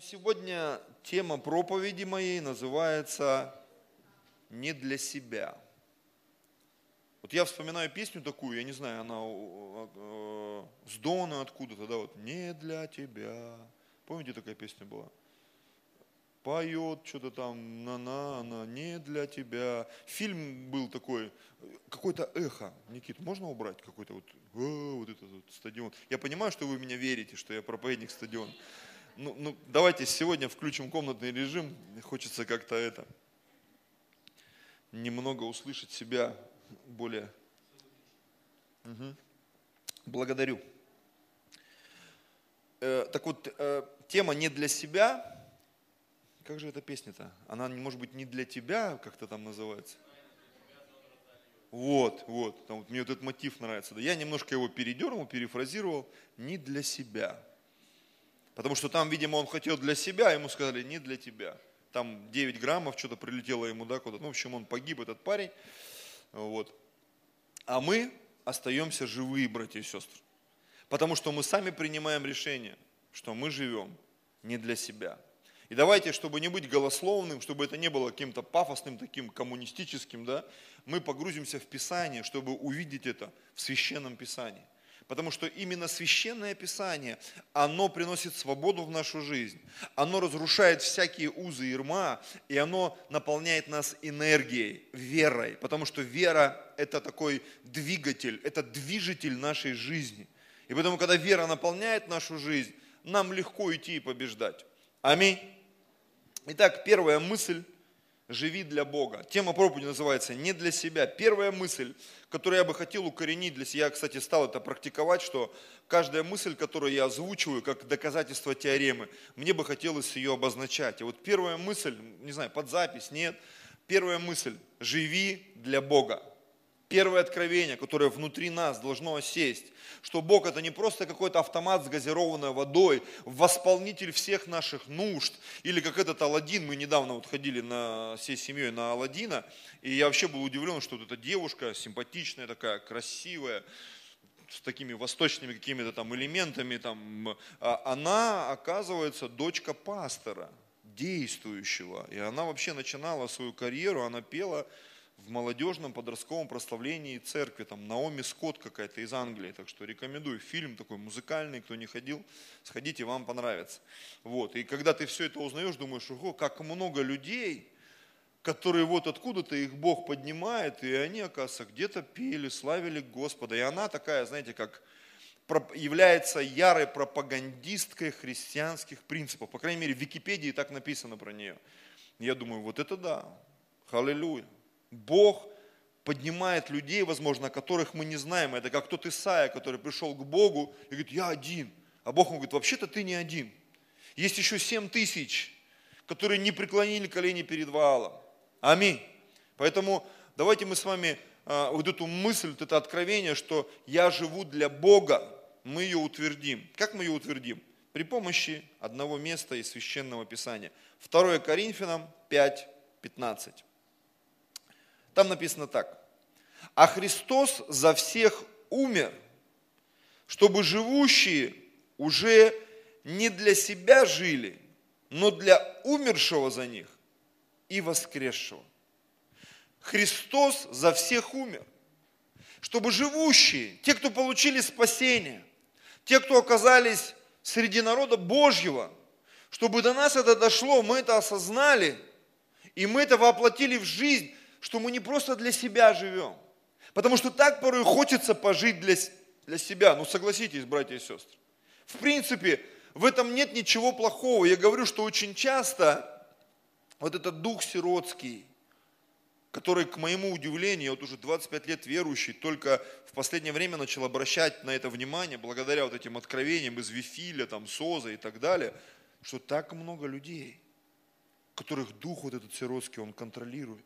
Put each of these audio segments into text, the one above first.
Сегодня тема проповеди моей называется «Не для себя». Вот я вспоминаю песню такую, я не знаю, она э, с Дона откуда-то, да, вот «Не для тебя». Помните, такая песня была? Поет что-то там, на-на, на, не для тебя. Фильм был такой, какое-то эхо. Никит, можно убрать какой-то вот, о, вот этот вот стадион? Я понимаю, что вы меня верите, что я проповедник стадиона. Ну, ну, давайте сегодня включим комнатный режим. Хочется как-то это, немного услышать себя более. Угу. Благодарю. Э, так вот, э, тема не для себя. Как же эта песня-то? Она, может быть, не для тебя, как-то там называется. Вот, вот, там, вот мне вот этот мотив нравится. Да, я немножко его передернул, перефразировал. Не для себя. Потому что там, видимо, он хотел для себя, ему сказали, не для тебя. Там 9 граммов что-то прилетело ему, да, куда-то. Ну, в общем, он погиб, этот парень. Вот. А мы остаемся живые, братья и сестры. Потому что мы сами принимаем решение, что мы живем не для себя. И давайте, чтобы не быть голословным, чтобы это не было каким-то пафосным, таким коммунистическим, да, мы погрузимся в Писание, чтобы увидеть это в Священном Писании. Потому что именно священное писание, оно приносит свободу в нашу жизнь. Оно разрушает всякие узы и рма, и оно наполняет нас энергией, верой. Потому что вера – это такой двигатель, это движитель нашей жизни. И поэтому, когда вера наполняет нашу жизнь, нам легко идти и побеждать. Аминь. Итак, первая мысль – живи для Бога. Тема проповеди называется «Не для себя». Первая мысль, которую я бы хотел укоренить для себя, я, кстати, стал это практиковать, что каждая мысль, которую я озвучиваю как доказательство теоремы, мне бы хотелось ее обозначать. И вот первая мысль, не знаю, под запись, нет, первая мысль – живи для Бога. Первое откровение, которое внутри нас должно осесть, что Бог это не просто какой-то автомат с газированной водой, восполнитель всех наших нужд, или как этот Алладин, мы недавно вот ходили на, всей семьей на Алладина, и я вообще был удивлен, что вот эта девушка симпатичная такая, красивая, с такими восточными какими-то там элементами, там, а она оказывается дочка пастора, действующего, и она вообще начинала свою карьеру, она пела в молодежном подростковом прославлении церкви, там Наоми Скотт какая-то из Англии, так что рекомендую, фильм такой музыкальный, кто не ходил, сходите, вам понравится. Вот. И когда ты все это узнаешь, думаешь, ого, как много людей, которые вот откуда-то их Бог поднимает, и они, оказывается, где-то пели, славили Господа. И она такая, знаете, как является ярой пропагандисткой христианских принципов. По крайней мере, в Википедии так написано про нее. Я думаю, вот это да, халилюя. Бог поднимает людей, возможно, которых мы не знаем. Это как тот Исаия, который пришел к Богу и говорит, я один. А Бог ему говорит, вообще-то ты не один. Есть еще семь тысяч, которые не преклонили колени перед Ваалом. Аминь. Поэтому давайте мы с вами а, вот эту мысль, вот это откровение, что я живу для Бога, мы ее утвердим. Как мы ее утвердим? При помощи одного места из Священного Писания. 2 Коринфянам 5, 15. Там написано так. А Христос за всех умер, чтобы живущие уже не для себя жили, но для умершего за них и воскресшего. Христос за всех умер, чтобы живущие, те, кто получили спасение, те, кто оказались среди народа Божьего, чтобы до нас это дошло, мы это осознали, и мы это воплотили в жизнь, что мы не просто для себя живем. Потому что так порой хочется пожить для, для себя. Ну согласитесь, братья и сестры. В принципе, в этом нет ничего плохого. Я говорю, что очень часто вот этот дух сиротский, который, к моему удивлению, вот уже 25 лет верующий, только в последнее время начал обращать на это внимание, благодаря вот этим откровениям из Вифиля, там, Соза и так далее, что так много людей, которых дух вот этот сиротский, он контролирует.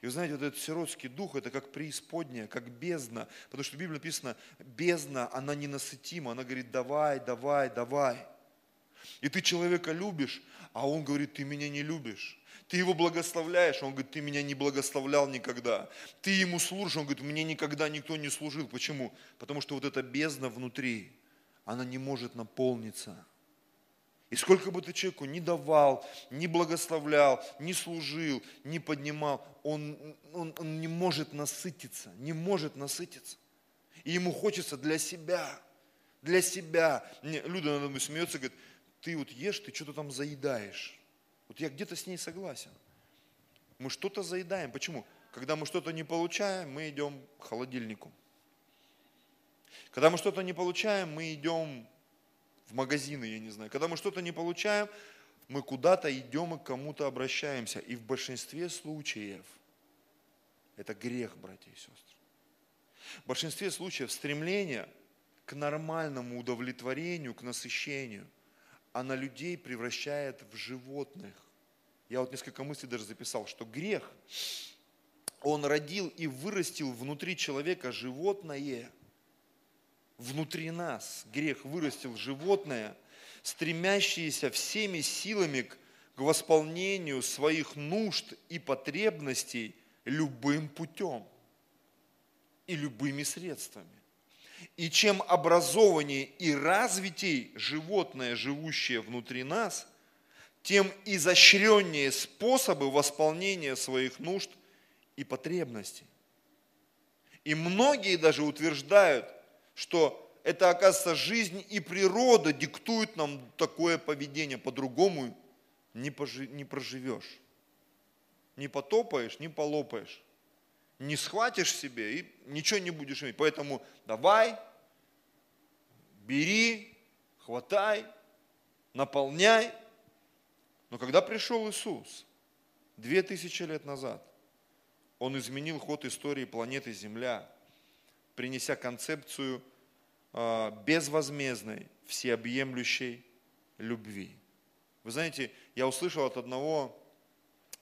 И вы знаете, вот этот сиротский дух, это как преисподняя, как бездна. Потому что в Библии написано, бездна, она ненасытима. Она говорит, давай, давай, давай. И ты человека любишь, а он говорит, ты меня не любишь. Ты его благословляешь, он говорит, ты меня не благословлял никогда. Ты ему служишь, он говорит, мне никогда никто не служил. Почему? Потому что вот эта бездна внутри, она не может наполниться. И сколько бы ты человеку не давал, не благословлял, не служил, не поднимал, он, он, он не может насытиться, не может насытиться. И ему хочется для себя, для себя. Люда надо мной смеется, говорит, ты вот ешь, ты что-то там заедаешь. Вот я где-то с ней согласен. Мы что-то заедаем. Почему? Когда мы что-то не получаем, мы идем к холодильнику. Когда мы что-то не получаем, мы идем в магазины, я не знаю. Когда мы что-то не получаем, мы куда-то идем и к кому-то обращаемся. И в большинстве случаев это грех, братья и сестры. В большинстве случаев стремление к нормальному удовлетворению, к насыщению, она людей превращает в животных. Я вот несколько мыслей даже записал, что грех, он родил и вырастил внутри человека животное – внутри нас. Грех вырастил животное, стремящееся всеми силами к, к восполнению своих нужд и потребностей любым путем и любыми средствами. И чем образованнее и развитей животное, живущее внутри нас, тем изощреннее способы восполнения своих нужд и потребностей. И многие даже утверждают, что это, оказывается, жизнь и природа диктуют нам такое поведение. По-другому не, пожи, не проживешь. Не потопаешь, не полопаешь. Не схватишь себе и ничего не будешь иметь. Поэтому давай, бери, хватай, наполняй. Но когда пришел Иисус, две тысячи лет назад, Он изменил ход истории планеты Земля – принеся концепцию а, безвозмездной, всеобъемлющей любви. Вы знаете, я услышал от одного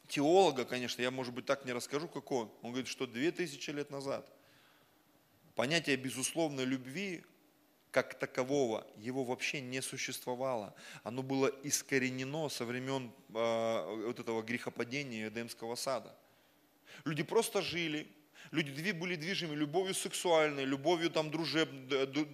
теолога, конечно, я, может быть, так не расскажу, как он. Он говорит, что две тысячи лет назад понятие безусловной любви как такового, его вообще не существовало. Оно было искоренено со времен э, вот этого грехопадения Эдемского сада. Люди просто жили, Люди были движимы любовью сексуальной, любовью там дружеб,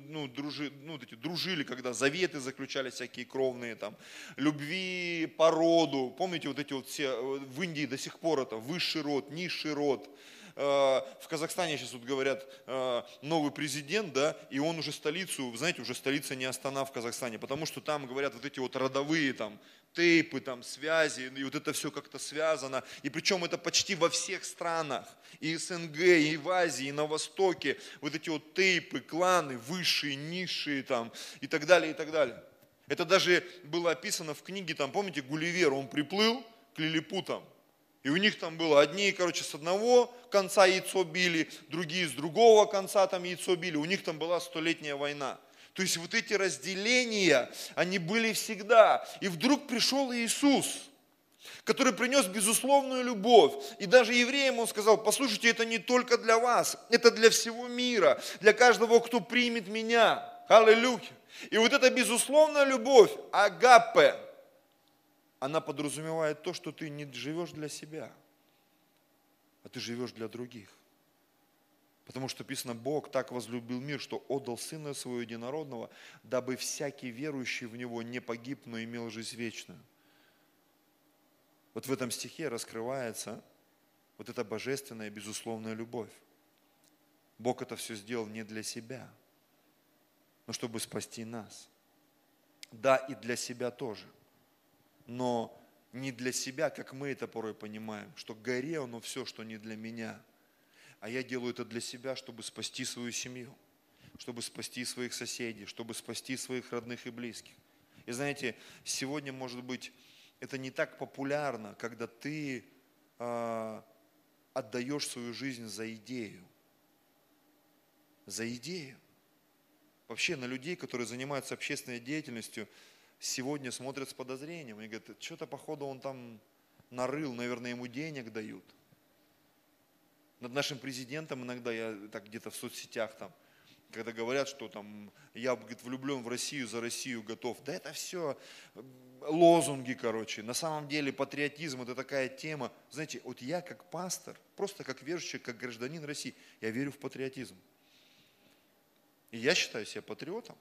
ну, дружи, ну, эти, дружили, когда заветы заключали всякие кровные, там, любви по роду. Помните вот эти вот все, э, в Индии до сих пор это высший род, низший род. Э, в Казахстане сейчас вот говорят э, новый президент, да, и он уже столицу, знаете, уже столица не Астана в Казахстане, потому что там говорят вот эти вот родовые там тейпы, там, связи, и вот это все как-то связано. И причем это почти во всех странах, и СНГ, и в Азии, и на Востоке, вот эти вот тейпы, кланы, высшие, низшие там, и так далее, и так далее. Это даже было описано в книге, там, помните, Гулливер, он приплыл к лилипутам, и у них там было одни, короче, с одного конца яйцо били, другие с другого конца там яйцо били. У них там была столетняя война. То есть вот эти разделения, они были всегда. И вдруг пришел Иисус, который принес безусловную любовь. И даже евреям он сказал, послушайте, это не только для вас, это для всего мира, для каждого, кто примет меня. Аллилуйя. И вот эта безусловная любовь, агапе, она подразумевает то, что ты не живешь для себя, а ты живешь для других. Потому что написано, Бог так возлюбил мир, что отдал Сына Своего Единородного, дабы всякий верующий в Него не погиб, но имел жизнь вечную. Вот в этом стихе раскрывается вот эта божественная, безусловная любовь. Бог это все сделал не для себя, но чтобы спасти нас. Да, и для себя тоже. Но не для себя, как мы это порой понимаем, что горе оно все, что не для меня – а я делаю это для себя, чтобы спасти свою семью, чтобы спасти своих соседей, чтобы спасти своих родных и близких. И знаете, сегодня, может быть, это не так популярно, когда ты э, отдаешь свою жизнь за идею. За идею. Вообще на людей, которые занимаются общественной деятельностью, сегодня смотрят с подозрением и говорят, что-то походу он там нарыл, наверное, ему денег дают – над нашим президентом иногда, я так где-то в соцсетях там, когда говорят, что там я говорит, влюблен в Россию, за Россию готов. Да это все лозунги, короче. На самом деле патриотизм это такая тема. Знаете, вот я как пастор, просто как верующий, как гражданин России, я верю в патриотизм. И я считаю себя патриотом.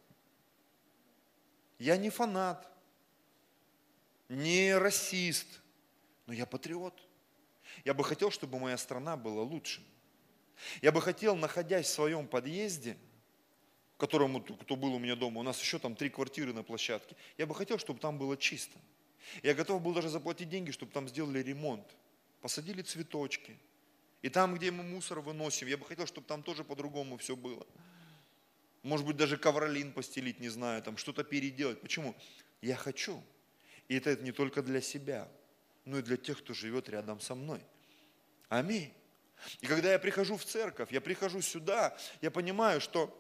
Я не фанат. не расист, но я патриот. Я бы хотел, чтобы моя страна была лучше. Я бы хотел, находясь в своем подъезде, которому, кто был у меня дома, у нас еще там три квартиры на площадке, я бы хотел, чтобы там было чисто. Я готов был даже заплатить деньги, чтобы там сделали ремонт. Посадили цветочки. И там, где мы мусор выносим, я бы хотел, чтобы там тоже по-другому все было. Может быть, даже ковролин постелить, не знаю, там что-то переделать. Почему? Я хочу. И это не только для себя, но и для тех, кто живет рядом со мной. Аминь. И когда я прихожу в церковь, я прихожу сюда, я понимаю, что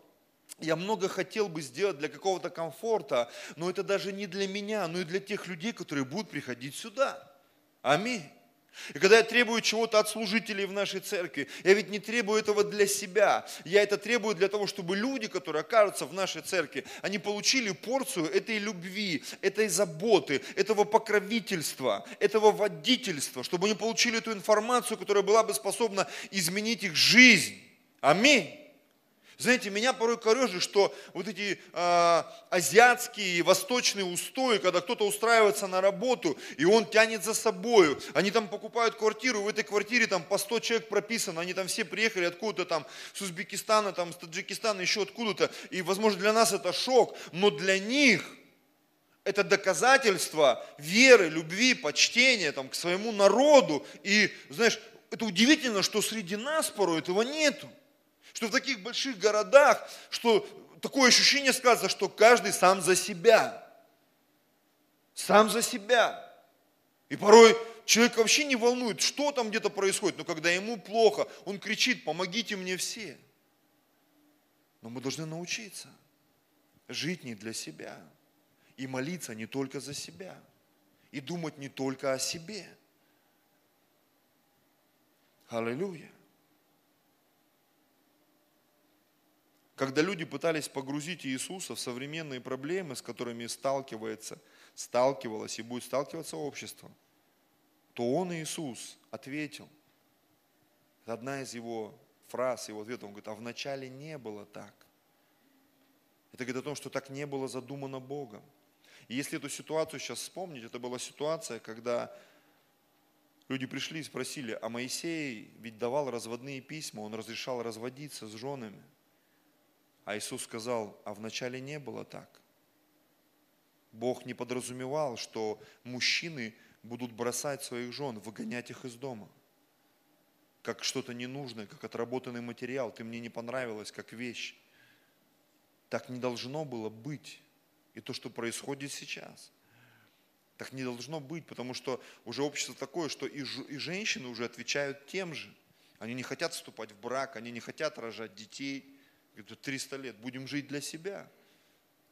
я много хотел бы сделать для какого-то комфорта, но это даже не для меня, но и для тех людей, которые будут приходить сюда. Аминь. И когда я требую чего-то от служителей в нашей церкви, я ведь не требую этого для себя. Я это требую для того, чтобы люди, которые окажутся в нашей церкви, они получили порцию этой любви, этой заботы, этого покровительства, этого водительства, чтобы они получили эту информацию, которая была бы способна изменить их жизнь. Аминь. Знаете, меня порой корежит, что вот эти э, азиатские, восточные устои, когда кто-то устраивается на работу, и он тянет за собою, они там покупают квартиру, в этой квартире там по 100 человек прописано, они там все приехали откуда-то там, с Узбекистана, там, с Таджикистана, еще откуда-то, и, возможно, для нас это шок, но для них это доказательство веры, любви, почтения там, к своему народу. И, знаешь, это удивительно, что среди нас порой этого нету. Что в таких больших городах, что такое ощущение сказано, что каждый сам за себя. Сам за себя. И порой человек вообще не волнует, что там где-то происходит, но когда ему плохо, он кричит, помогите мне все. Но мы должны научиться жить не для себя и молиться не только за себя и думать не только о себе. Аллилуйя. Когда люди пытались погрузить Иисуса в современные проблемы, с которыми сталкивается, сталкивалось и будет сталкиваться общество, то Он, Иисус, ответил. Это одна из его фраз, его ответа. Он говорит, а вначале не было так. Это говорит о том, что так не было задумано Богом. И если эту ситуацию сейчас вспомнить, это была ситуация, когда люди пришли и спросили, а Моисей ведь давал разводные письма, он разрешал разводиться с женами. А Иисус сказал, а вначале не было так. Бог не подразумевал, что мужчины будут бросать своих жен, выгонять их из дома. Как что-то ненужное, как отработанный материал. Ты мне не понравилась, как вещь. Так не должно было быть. И то, что происходит сейчас. Так не должно быть, потому что уже общество такое, что и, и женщины уже отвечают тем же. Они не хотят вступать в брак, они не хотят рожать детей – Говорит, 300 лет, будем жить для себя.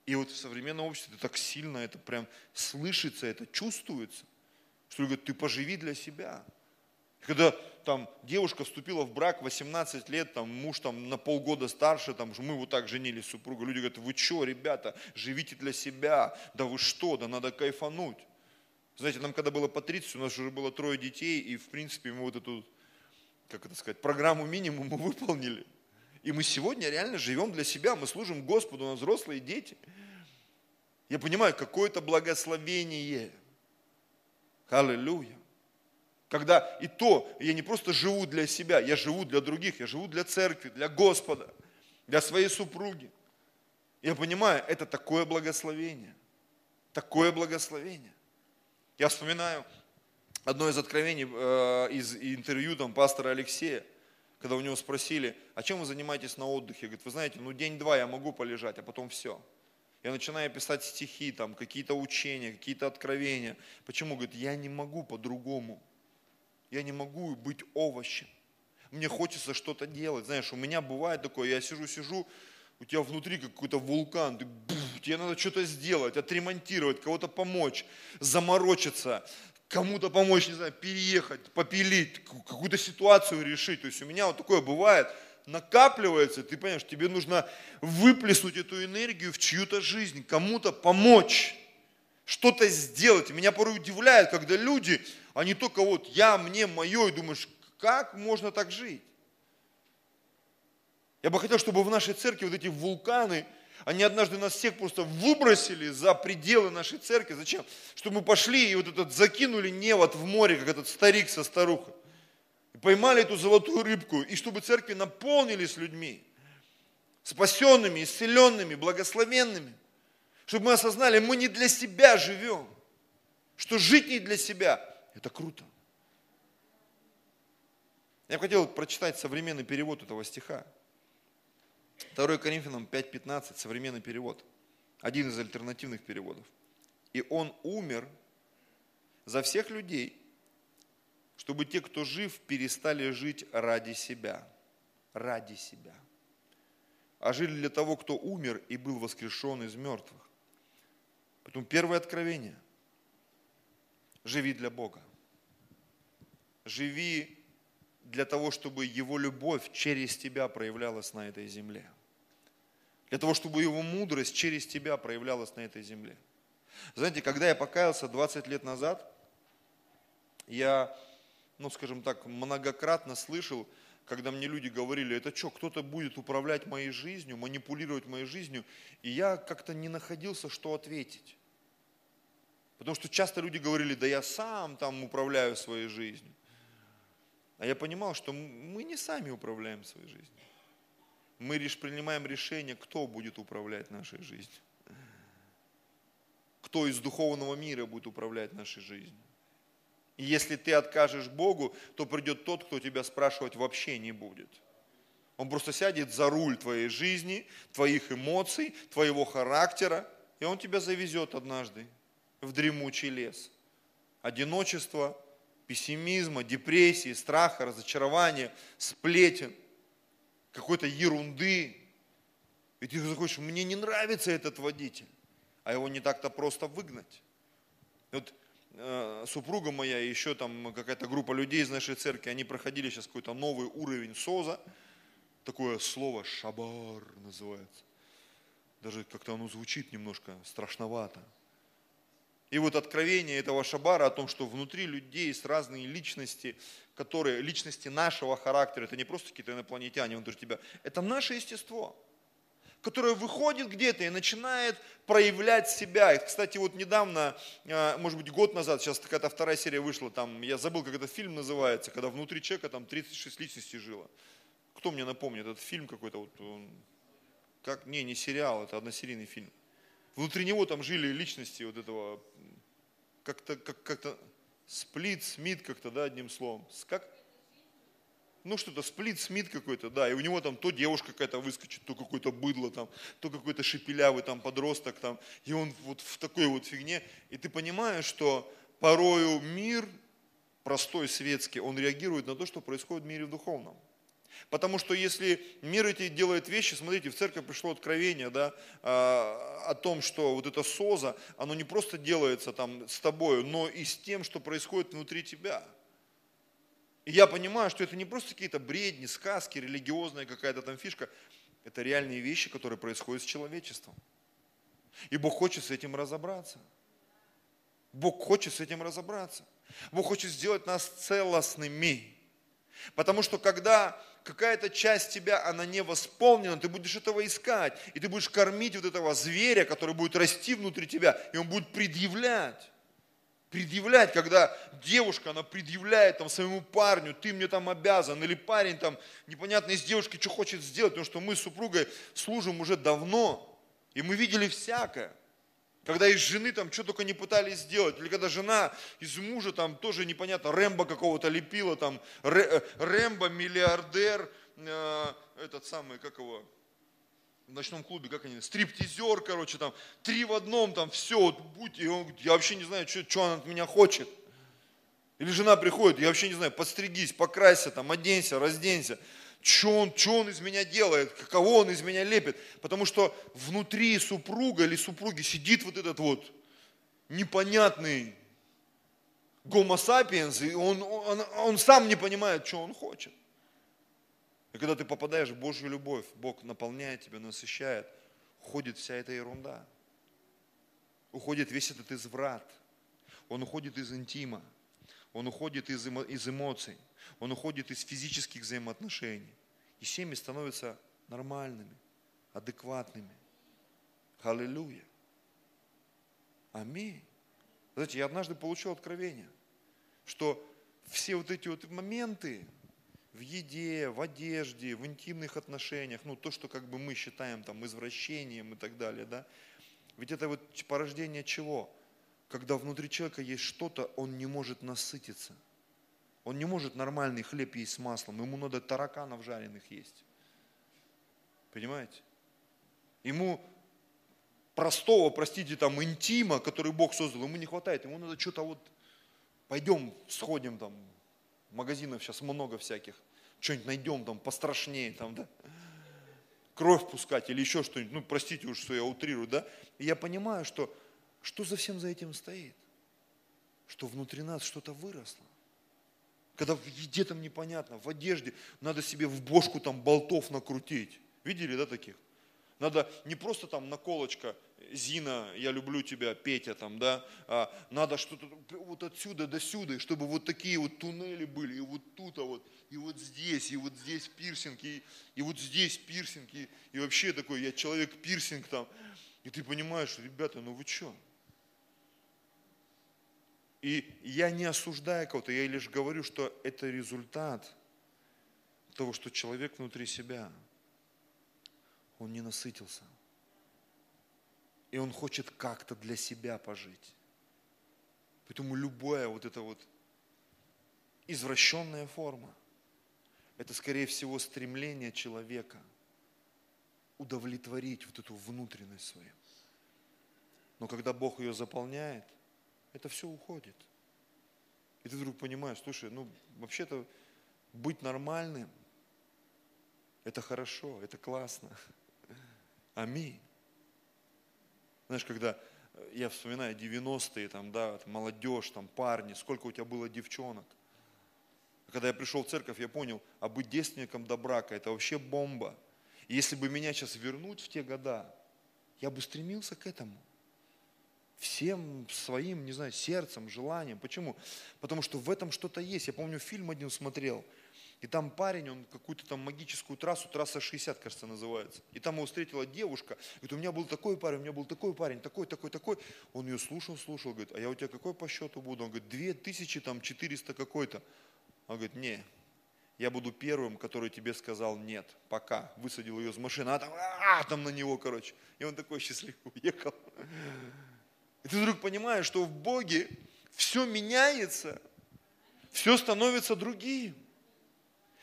И вот в современном обществе это так сильно, это прям слышится, это чувствуется, что говорят, ты поживи для себя. Когда там девушка вступила в брак 18 лет, там муж там на полгода старше, там мы вот так женились супруга, люди говорят, вы что, ребята, живите для себя, да вы что, да надо кайфануть. Знаете, нам когда было по 30, у нас уже было трое детей, и в принципе мы вот эту, как это сказать, программу минимум мы выполнили. И мы сегодня реально живем для себя, мы служим Господу, у нас взрослые дети. Я понимаю, какое это благословение. Аллилуйя. Когда и то, я не просто живу для себя, я живу для других, я живу для церкви, для Господа, для своей супруги. Я понимаю, это такое благословение. Такое благословение. Я вспоминаю одно из откровений э, из интервью там, пастора Алексея когда у него спросили, а чем вы занимаетесь на отдыхе? Говорит, вы знаете, ну день-два я могу полежать, а потом все. Я начинаю писать стихи, там, какие-то учения, какие-то откровения. Почему? Говорит, я не могу по-другому. Я не могу быть овощем. Мне хочется что-то делать. Знаешь, у меня бывает такое, я сижу-сижу, у тебя внутри какой-то вулкан, ты, бух, тебе надо что-то сделать, отремонтировать, кого-то помочь, заморочиться, кому-то помочь, не знаю, переехать, попилить, какую-то ситуацию решить. То есть у меня вот такое бывает, накапливается, ты понимаешь, тебе нужно выплеснуть эту энергию в чью-то жизнь, кому-то помочь, что-то сделать. Меня порой удивляет, когда люди, они только вот я, мне, мое, и думаешь, как можно так жить? Я бы хотел, чтобы в нашей церкви вот эти вулканы, Они однажды нас всех просто выбросили за пределы нашей церкви. Зачем? Чтобы мы пошли и вот этот закинули невод в море, как этот старик со старухой. Поймали эту золотую рыбку. И чтобы церкви наполнились людьми. Спасенными, исцеленными, благословенными. Чтобы мы осознали, мы не для себя живем. Что жить не для себя, это круто. Я бы хотел прочитать современный перевод этого стиха. 2 Коринфянам 5.15, современный перевод. Один из альтернативных переводов. И он умер за всех людей, чтобы те, кто жив, перестали жить ради себя. Ради себя. А жили для того, кто умер и был воскрешен из мертвых. Поэтому первое откровение. Живи для Бога. Живи для того, чтобы Его любовь через тебя проявлялась на этой земле. Для того, чтобы Его мудрость через тебя проявлялась на этой земле. Знаете, когда я покаялся 20 лет назад, я, ну скажем так, многократно слышал, когда мне люди говорили, это что, кто-то будет управлять моей жизнью, манипулировать моей жизнью, и я как-то не находился, что ответить. Потому что часто люди говорили, да я сам там управляю своей жизнью. А я понимал, что мы не сами управляем своей жизнью. Мы лишь принимаем решение, кто будет управлять нашей жизнью. Кто из духовного мира будет управлять нашей жизнью. И если ты откажешь Богу, то придет тот, кто тебя спрашивать вообще не будет. Он просто сядет за руль твоей жизни, твоих эмоций, твоего характера, и он тебя завезет однажды в дремучий лес. Одиночество, пессимизма, депрессии, страха, разочарования, сплетен, какой-то ерунды. И ты заходишь, мне не нравится этот водитель, а его не так-то просто выгнать. вот э, супруга моя и еще там какая-то группа людей из нашей церкви, они проходили сейчас какой-то новый уровень СОЗа, такое слово шабар называется. Даже как-то оно звучит немножко страшновато. И вот откровение этого Шабара о том, что внутри людей есть разные личности, которые, личности нашего характера, это не просто какие-то инопланетяне внутри тебя, это наше естество, которое выходит где-то и начинает проявлять себя. И, кстати, вот недавно, а, может быть, год назад, сейчас какая-то вторая серия вышла, там, я забыл, как этот фильм называется, когда внутри человека там 36 личностей жило. Кто мне напомнит, этот фильм какой-то, вот, он, как, не, не сериал, это односерийный фильм. Внутри него там жили личности вот этого, как-то, как, как-то, сплит, смит как-то, да, одним словом. Как? Ну что-то, сплит, смит какой-то, да, и у него там то девушка какая-то выскочит, то какое-то быдло там, то какой-то шепелявый там подросток там, и он вот в такой вот фигне. И ты понимаешь, что порою мир простой, светский, он реагирует на то, что происходит в мире духовном. Потому что если мир эти делает вещи, смотрите, в церковь пришло откровение да, а, о том, что вот это соза, оно не просто делается там с тобой, но и с тем, что происходит внутри тебя. И я понимаю, что это не просто какие-то бредни, сказки, религиозная какая-то там фишка. Это реальные вещи, которые происходят с человечеством. И Бог хочет с этим разобраться. Бог хочет с этим разобраться. Бог хочет сделать нас целостными. Потому что когда какая-то часть тебя, она не восполнена, ты будешь этого искать, и ты будешь кормить вот этого зверя, который будет расти внутри тебя, и он будет предъявлять. Предъявлять, когда девушка, она предъявляет там своему парню, ты мне там обязан, или парень там непонятно из девушки что хочет сделать, потому что мы с супругой служим уже давно, и мы видели всякое. Когда из жены там что только не пытались сделать. Или когда жена из мужа там тоже непонятно, Рэмбо какого-то лепила, там э, Рэмбо, миллиардер, э, этот самый, как его, в ночном клубе, как они, стриптизер, короче, там, три в одном, там, все, вот, будь, и он, я вообще не знаю, что, что она от меня хочет. Или жена приходит, я вообще не знаю, подстригись, покрасься, там, оденься, разденься что он, что он из меня делает, кого он из меня лепит. Потому что внутри супруга или супруги сидит вот этот вот непонятный гомо сапиенс, и он, он, он сам не понимает, что он хочет. И когда ты попадаешь в Божью любовь, Бог наполняет тебя, насыщает, уходит вся эта ерунда. Уходит весь этот изврат. Он уходит из интима. Он уходит из, эмо, из эмоций он уходит из физических взаимоотношений. И семьи становятся нормальными, адекватными. Аллилуйя. Аминь. Знаете, я однажды получил откровение, что все вот эти вот моменты в еде, в одежде, в интимных отношениях, ну то, что как бы мы считаем там извращением и так далее, да, ведь это вот порождение чего? Когда внутри человека есть что-то, он не может насытиться. Он не может нормальный хлеб есть с маслом, ему надо тараканов жареных есть. Понимаете? Ему простого, простите, там, интима, который Бог создал, ему не хватает, ему надо что-то вот, пойдем, сходим там, магазинов сейчас много всяких, что-нибудь найдем там пострашнее, там, да, кровь пускать или еще что-нибудь, ну, простите уж, что я утрирую, да, и я понимаю, что, что за всем за этим стоит, что внутри нас что-то выросло, когда в еде там непонятно, в одежде надо себе в бошку там болтов накрутить, видели, да, таких? Надо не просто там наколочка, Зина, я люблю тебя, Петя там, да, а надо что-то вот отсюда до сюда, чтобы вот такие вот туннели были, и вот тут, а вот, и вот здесь, и вот здесь пирсинг, и, и вот здесь пирсинг, и, и вообще такой, я человек пирсинг там. И ты понимаешь, ребята, ну вы что? И я не осуждаю кого-то, я лишь говорю, что это результат того, что человек внутри себя – он не насытился. И он хочет как-то для себя пожить. Поэтому любая вот эта вот извращенная форма, это скорее всего стремление человека удовлетворить вот эту внутренность свою. Но когда Бог ее заполняет, это все уходит. И ты вдруг понимаешь, слушай, ну вообще-то быть нормальным, это хорошо, это классно. Аминь. Знаешь, когда я вспоминаю 90-е, там, да, молодежь, там, парни, сколько у тебя было девчонок. Когда я пришел в церковь, я понял, а быть девственником до брака – это вообще бомба. И если бы меня сейчас вернуть в те года, я бы стремился к этому. Всем своим, не знаю, сердцем, желанием. Почему? Потому что в этом что-то есть. Я помню, фильм один смотрел – и там парень, он какую-то там магическую трассу, трасса 60, кажется, называется. И там его встретила девушка. Говорит, у меня был такой парень, у меня был такой парень, такой, такой, такой. Он ее слушал, слушал, говорит, а я у тебя какой по счету буду? Он говорит, 2400 там 400 какой-то. Он говорит, не, я буду первым, который тебе сказал нет, пока. Высадил ее из машины, а там, а, там на него, короче. И он такой счастливый уехал. И ты вдруг понимаешь, что в Боге все меняется, все становится другим.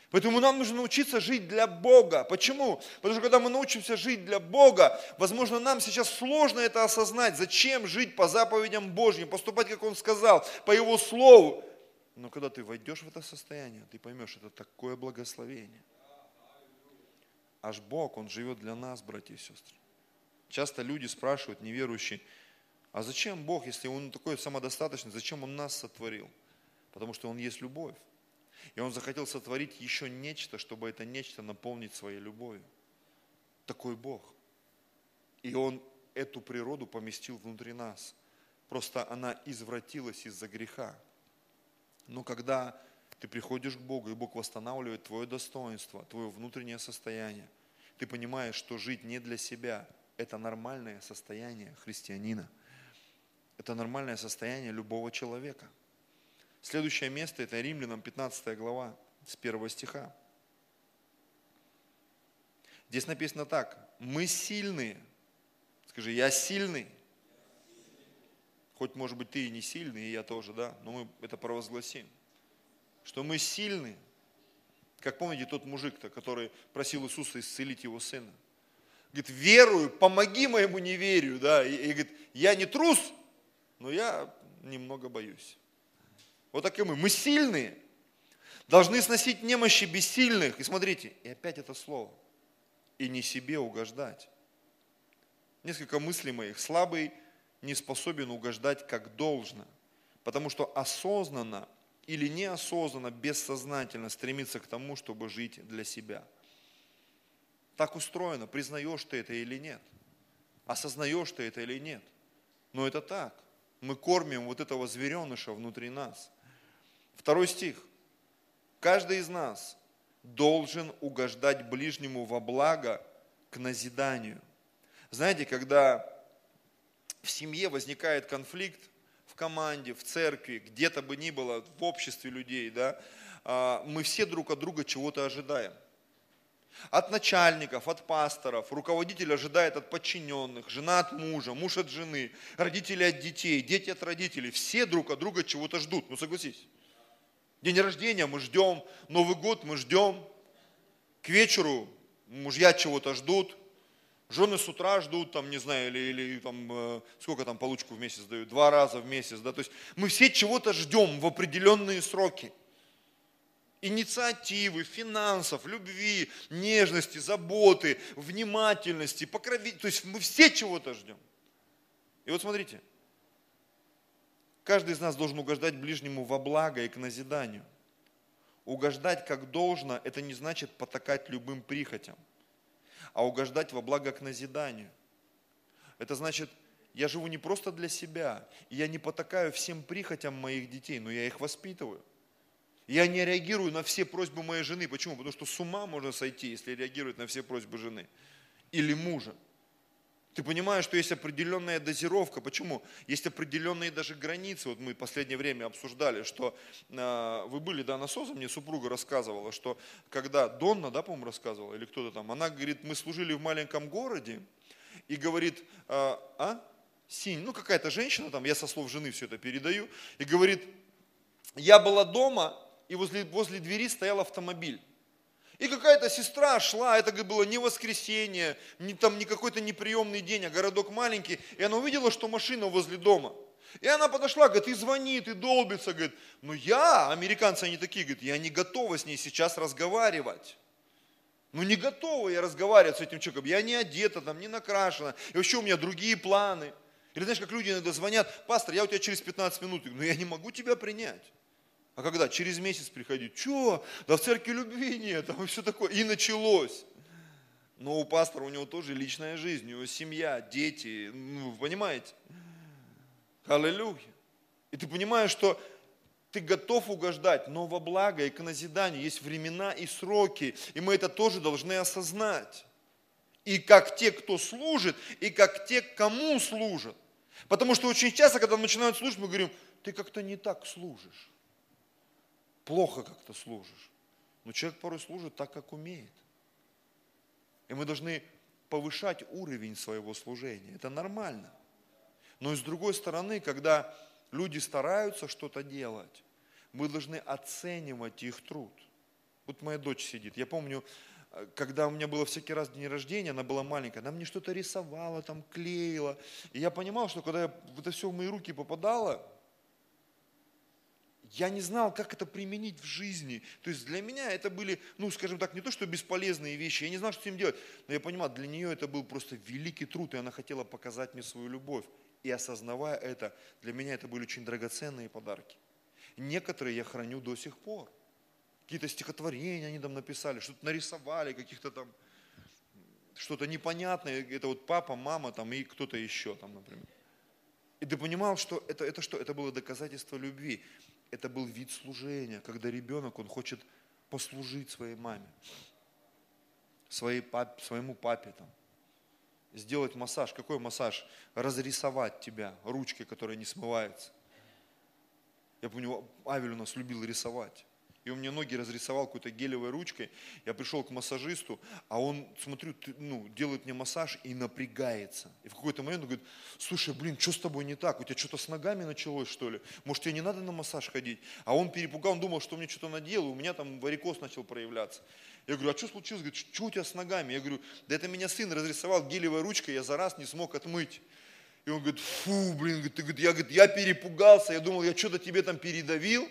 Поэтому нам нужно научиться жить для Бога. Почему? Потому что когда мы научимся жить для Бога, возможно, нам сейчас сложно это осознать. Зачем жить по заповедям Божьим, поступать, как Он сказал, по Его Слову. Но когда ты войдешь в это состояние, ты поймешь, это такое благословение. Аж Бог, Он живет для нас, братья и сестры. Часто люди спрашивают, неверующие, а зачем Бог, если Он такой самодостаточный, зачем Он нас сотворил? Потому что Он есть любовь. И он захотел сотворить еще нечто, чтобы это нечто наполнить своей любовью. Такой Бог. И он эту природу поместил внутри нас. Просто она извратилась из-за греха. Но когда ты приходишь к Богу, и Бог восстанавливает твое достоинство, твое внутреннее состояние, ты понимаешь, что жить не для себя – это нормальное состояние христианина. Это нормальное состояние любого человека – Следующее место – это Римлянам 15 глава, с 1 стиха. Здесь написано так. Мы сильные. Скажи, я сильный. Хоть, может быть, ты и не сильный, и я тоже, да, но мы это провозгласим. Что мы сильны. Как помните тот мужик-то, который просил Иисуса исцелить его сына. Говорит, верую, помоги моему неверию, да. И, и говорит, я не трус, но я немного боюсь. Вот так и мы. Мы сильные. Должны сносить немощи бессильных. И смотрите, и опять это слово. И не себе угождать. Несколько мыслей моих. Слабый не способен угождать как должно. Потому что осознанно или неосознанно, бессознательно стремится к тому, чтобы жить для себя. Так устроено, признаешь ты это или нет. Осознаешь ты это или нет. Но это так. Мы кормим вот этого звереныша внутри нас – Второй стих. Каждый из нас должен угождать ближнему во благо к назиданию. Знаете, когда в семье возникает конфликт, в команде, в церкви, где-то бы ни было, в обществе людей, да, а, мы все друг от друга чего-то ожидаем. От начальников, от пасторов, руководитель ожидает от подчиненных, жена от мужа, муж от жены, родители от детей, дети от родителей. Все друг от друга чего-то ждут, ну согласись. День рождения мы ждем, Новый год мы ждем, к вечеру мужья чего-то ждут, Жены с утра ждут, там, не знаю, или, или там, э, сколько там получку в месяц дают, два раза в месяц, да, то есть мы все чего-то ждем в определенные сроки. Инициативы, финансов, любви, нежности, заботы, внимательности, покровительства, то есть мы все чего-то ждем. И вот смотрите, каждый из нас должен угождать ближнему во благо и к назиданию. Угождать как должно, это не значит потакать любым прихотям а угождать во благо к назиданию. Это значит, я живу не просто для себя, и я не потакаю всем прихотям моих детей, но я их воспитываю. Я не реагирую на все просьбы моей жены. Почему? Потому что с ума можно сойти, если реагировать на все просьбы жены или мужа. Ты понимаешь, что есть определенная дозировка. Почему? Есть определенные даже границы. Вот мы в последнее время обсуждали, что э, вы были, да, на СОЗа, мне супруга рассказывала, что когда Донна, да, по-моему, рассказывала, или кто-то там, она говорит, мы служили в маленьком городе, и говорит, э, а, Синь, ну какая-то женщина там, я со слов жены все это передаю, и говорит, я была дома, и возле, возле двери стоял автомобиль. И какая-то сестра шла, это было не воскресенье, не, там не какой-то неприемный день, а городок маленький, и она увидела, что машина возле дома. И она подошла, говорит, и звонит, и долбится, говорит, ну я, американцы они такие, говорит, я не готова с ней сейчас разговаривать. Ну не готова я разговаривать с этим человеком, я не одета, там, не накрашена, и вообще у меня другие планы. Или знаешь, как люди иногда звонят, пастор, я у тебя через 15 минут, говорю, ну я не могу тебя принять. А когда? Через месяц приходить. Че? Да в церкви любви нет, там и все такое. И началось. Но у пастора у него тоже личная жизнь, у него семья, дети, ну, вы понимаете? Аллилуйя. И ты понимаешь, что ты готов угождать, но во благо и к назиданию есть времена и сроки, и мы это тоже должны осознать. И как те, кто служит, и как те, кому служат. Потому что очень часто, когда начинают служить, мы говорим, ты как-то не так служишь плохо как-то служишь. Но человек порой служит так, как умеет. И мы должны повышать уровень своего служения. Это нормально. Но и с другой стороны, когда люди стараются что-то делать, мы должны оценивать их труд. Вот моя дочь сидит. Я помню, когда у меня было всякий раз день рождения, она была маленькая, она мне что-то рисовала, там клеила. И я понимал, что когда это все в мои руки попадало, я не знал, как это применить в жизни. То есть для меня это были, ну, скажем так, не то, что бесполезные вещи, я не знал, что с ним делать, но я понимал, для нее это был просто великий труд, и она хотела показать мне свою любовь. И осознавая это, для меня это были очень драгоценные подарки. Некоторые я храню до сих пор. Какие-то стихотворения они там написали, что-то нарисовали, каких-то там, что-то непонятное. Это вот папа, мама там и кто-то еще там, например. И ты понимал, что это, это что? Это было доказательство любви это был вид служения, когда ребенок, он хочет послужить своей маме, своей пап, своему папе там. Сделать массаж. Какой массаж? Разрисовать тебя ручкой, которая не смывается. Я помню, Авель у нас любил рисовать и он мне ноги разрисовал какой-то гелевой ручкой. Я пришел к массажисту, а он, смотрю, ну, делает мне массаж и напрягается. И в какой-то момент он говорит, слушай, блин, что с тобой не так? У тебя что-то с ногами началось, что ли? Может, тебе не надо на массаж ходить? А он перепугал, он думал, что мне что-то наделал, у меня там варикоз начал проявляться. Я говорю, а что случилось? Говорит, что у тебя с ногами? Я говорю, да это меня сын разрисовал гелевой ручкой, я за раз не смог отмыть. И он говорит, фу, блин, я, говорит, я перепугался, я думал, я что-то тебе там передавил,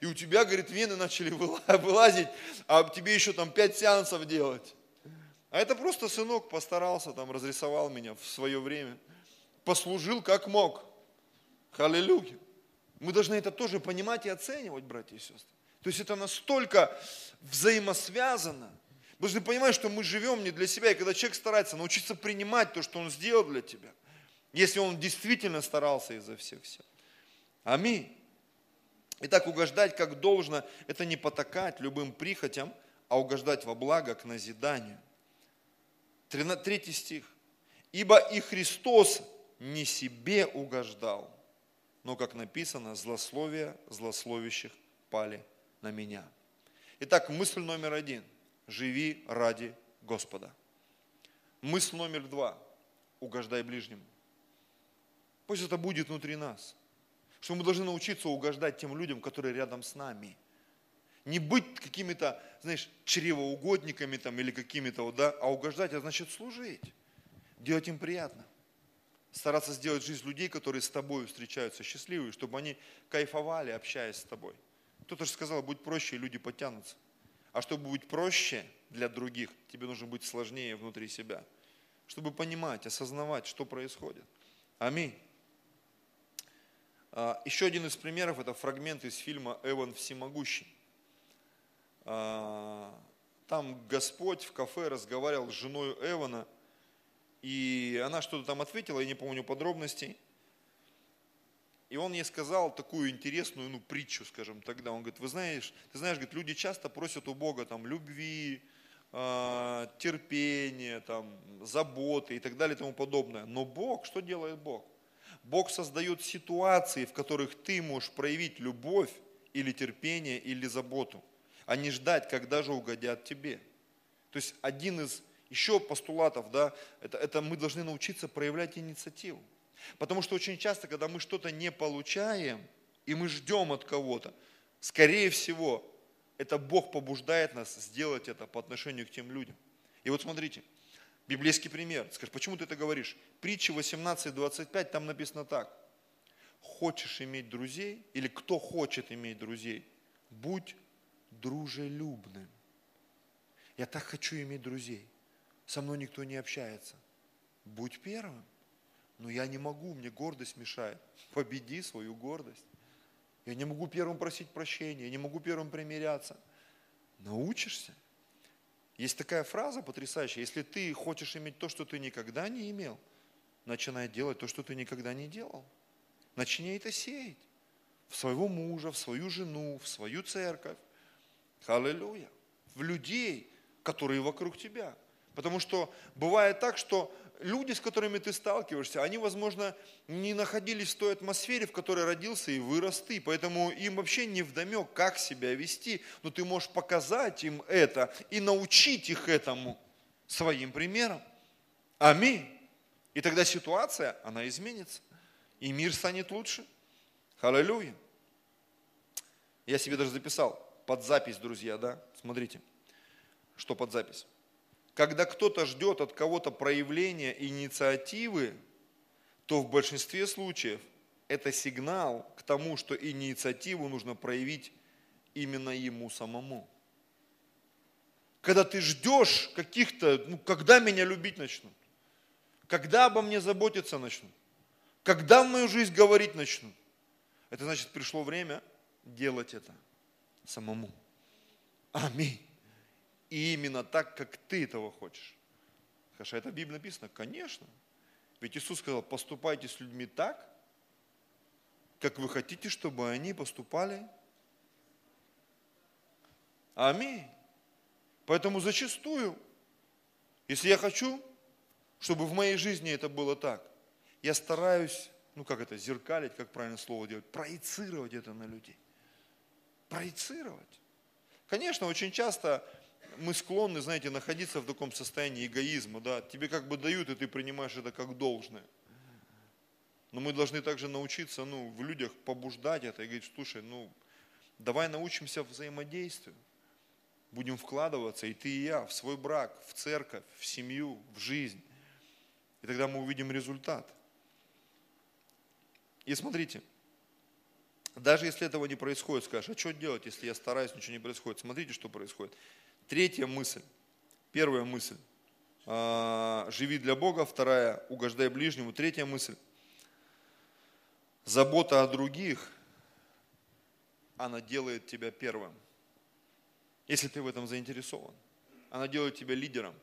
и у тебя, говорит, вены начали вылазить, а тебе еще там пять сеансов делать. А это просто сынок постарался, там разрисовал меня в свое время. Послужил как мог. Халилюя. Мы должны это тоже понимать и оценивать, братья и сестры. То есть это настолько взаимосвязано. Мы должны понимать, что мы живем не для себя. И когда человек старается научиться принимать то, что он сделал для тебя, если он действительно старался изо всех сил. Аминь. Итак, угождать как должно, это не потакать любым прихотям, а угождать во благо к назиданию. Третий стих. Ибо и Христос не себе угождал, но, как написано, злословия злословящих пали на меня. Итак, мысль номер один. Живи ради Господа. Мысль номер два. Угождай ближнему. Пусть это будет внутри нас. Что мы должны научиться угождать тем людям, которые рядом с нами. Не быть какими-то, знаешь, чревоугодниками там или какими-то, вот, да, а угождать, а значит служить. Делать им приятно. Стараться сделать жизнь людей, которые с тобой встречаются, счастливыми, чтобы они кайфовали, общаясь с тобой. Кто-то же сказал, будь проще, и люди потянутся. А чтобы быть проще для других, тебе нужно быть сложнее внутри себя. Чтобы понимать, осознавать, что происходит. Аминь. А, еще один из примеров, это фрагмент из фильма «Эван всемогущий». А, там Господь в кафе разговаривал с женой Эвана, и она что-то там ответила, я не помню подробностей. И он ей сказал такую интересную ну, притчу, скажем, тогда. Он говорит, вы знаешь, ты знаешь, говорит, люди часто просят у Бога там любви, э, терпения, там, заботы и так далее и тому подобное. Но Бог, что делает Бог? Бог создает ситуации, в которых ты можешь проявить любовь или терпение, или заботу, а не ждать, когда же угодят тебе. То есть один из еще постулатов, да, это, это мы должны научиться проявлять инициативу. Потому что очень часто, когда мы что-то не получаем, и мы ждем от кого-то, скорее всего, это Бог побуждает нас сделать это по отношению к тем людям. И вот смотрите, библейский пример. Скажешь, почему ты это говоришь? Притча 18.25, там написано так. Хочешь иметь друзей, или кто хочет иметь друзей, будь дружелюбным. Я так хочу иметь друзей. Со мной никто не общается. Будь первым но я не могу, мне гордость мешает. Победи свою гордость. Я не могу первым просить прощения, я не могу первым примиряться. Научишься. Есть такая фраза потрясающая, если ты хочешь иметь то, что ты никогда не имел, начинай делать то, что ты никогда не делал. Начни это сеять. В своего мужа, в свою жену, в свою церковь. Аллилуйя. В людей, которые вокруг тебя. Потому что бывает так, что люди, с которыми ты сталкиваешься, они, возможно, не находились в той атмосфере, в которой родился и вырос ты. Поэтому им вообще не вдомек, как себя вести. Но ты можешь показать им это и научить их этому своим примером. Аминь. И тогда ситуация, она изменится. И мир станет лучше. Аллилуйя. Я себе даже записал под запись, друзья, да? Смотрите, что под запись когда кто-то ждет от кого-то проявления инициативы, то в большинстве случаев это сигнал к тому, что инициативу нужно проявить именно ему самому. Когда ты ждешь каких-то, ну, когда меня любить начнут, когда обо мне заботиться начнут, когда в мою жизнь говорить начнут, это значит пришло время делать это самому. Аминь. И именно так, как ты этого хочешь. Хорошо, это в Библии написано? Конечно. Ведь Иисус сказал, поступайте с людьми так, как вы хотите, чтобы они поступали. Аминь. Поэтому зачастую, если я хочу, чтобы в моей жизни это было так, я стараюсь, ну как это, зеркалить, как правильно слово делать, проецировать это на людей. Проецировать. Конечно, очень часто мы склонны, знаете, находиться в таком состоянии эгоизма, да, тебе как бы дают, и ты принимаешь это как должное. Но мы должны также научиться, ну, в людях побуждать это и говорить, слушай, ну, давай научимся взаимодействию. Будем вкладываться, и ты, и я, в свой брак, в церковь, в семью, в жизнь. И тогда мы увидим результат. И смотрите, даже если этого не происходит, скажешь, а что делать, если я стараюсь, ничего не происходит? Смотрите, что происходит. Третья мысль. Первая мысль. А, живи для Бога. Вторая. Угождай ближнему. Третья мысль. Забота о других, она делает тебя первым. Если ты в этом заинтересован. Она делает тебя лидером,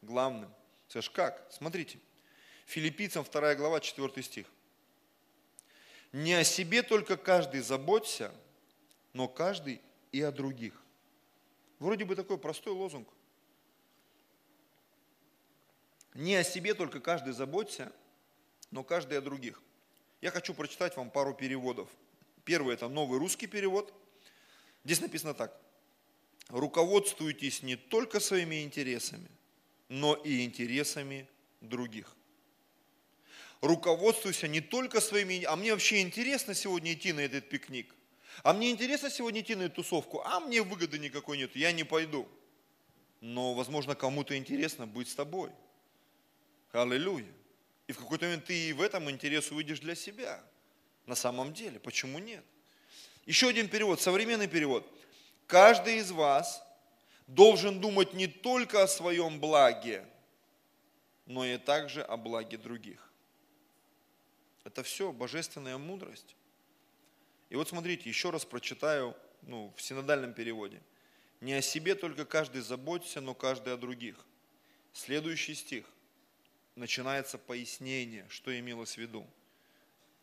главным. Скажешь, как? Смотрите. Филиппийцам 2 глава, 4 стих. Не о себе только каждый заботься, но каждый и о других. Вроде бы такой простой лозунг. Не о себе только каждый заботься, но каждый о других. Я хочу прочитать вам пару переводов. Первый – это новый русский перевод. Здесь написано так. Руководствуйтесь не только своими интересами, но и интересами других. Руководствуйся не только своими, а мне вообще интересно сегодня идти на этот пикник. А мне интересно сегодня идти на эту тусовку, а мне выгоды никакой нет, я не пойду. Но, возможно, кому-то интересно быть с тобой. Аллилуйя. И в какой-то момент ты и в этом интерес увидишь для себя. На самом деле, почему нет? Еще один перевод, современный перевод. Каждый из вас должен думать не только о своем благе, но и также о благе других. Это все божественная мудрость. И вот смотрите, еще раз прочитаю ну, в синодальном переводе. Не о себе только каждый заботится, но каждый о других. Следующий стих начинается пояснение, что имелось в виду.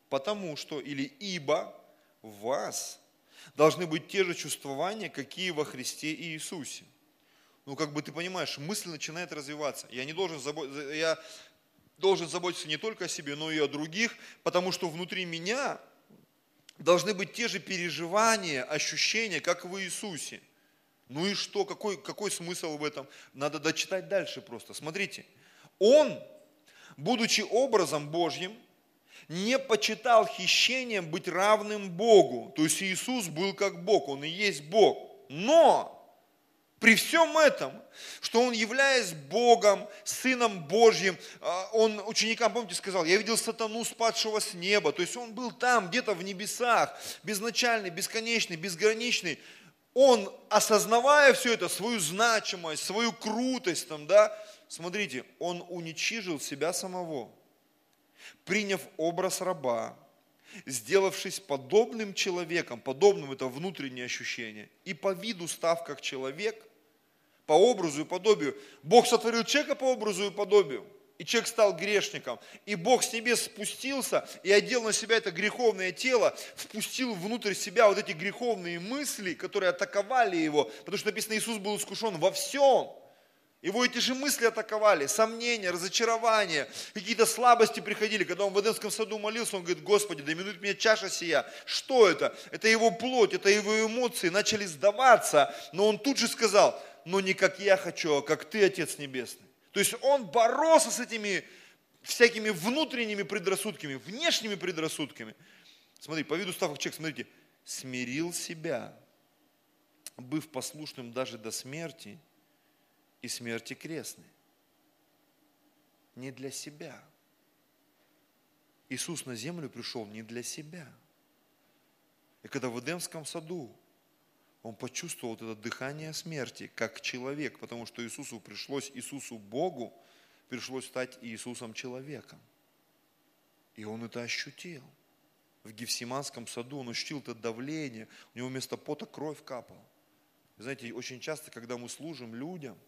Потому что, или ибо в вас должны быть те же чувствования, какие во Христе и Иисусе. Ну, как бы ты понимаешь, мысль начинает развиваться. Я не должен заботиться, я должен заботиться не только о себе, но и о других, потому что внутри меня должны быть те же переживания, ощущения, как в Иисусе. Ну и что, какой, какой смысл в этом? Надо дочитать дальше просто. Смотрите, Он будучи образом Божьим, не почитал хищением быть равным Богу. То есть Иисус был как Бог, Он и есть Бог. Но при всем этом, что Он, являясь Богом, Сыном Божьим, а, Он ученикам, помните, сказал, я видел сатану, спадшего с неба. То есть Он был там, где-то в небесах, безначальный, бесконечный, безграничный. Он, осознавая все это, свою значимость, свою крутость, там, да, смотрите, он уничижил себя самого, приняв образ раба, сделавшись подобным человеком, подобным это внутреннее ощущение, и по виду став как человек, по образу и подобию. Бог сотворил человека по образу и подобию, и человек стал грешником. И Бог с небес спустился и одел на себя это греховное тело, впустил внутрь себя вот эти греховные мысли, которые атаковали его, потому что написано, Иисус был искушен во всем, его эти же мысли атаковали, сомнения, разочарования, какие-то слабости приходили. Когда он в Эдемском саду молился, он говорит, Господи, да минут мне чаша сия. Что это? Это его плоть, это его эмоции начали сдаваться. Но он тут же сказал, но не как я хочу, а как ты, Отец Небесный. То есть он боролся с этими всякими внутренними предрассудками, внешними предрассудками. Смотри, по виду став человек, смотрите, смирил себя, быв послушным даже до смерти – и смерти крестной. Не для себя. Иисус на землю пришел не для себя. И когда в Эдемском саду он почувствовал это дыхание смерти, как человек, потому что Иисусу пришлось, Иисусу Богу, пришлось стать Иисусом человеком. И он это ощутил. В Гефсиманском саду он ощутил это давление, у него вместо пота кровь капала. Знаете, очень часто, когда мы служим людям –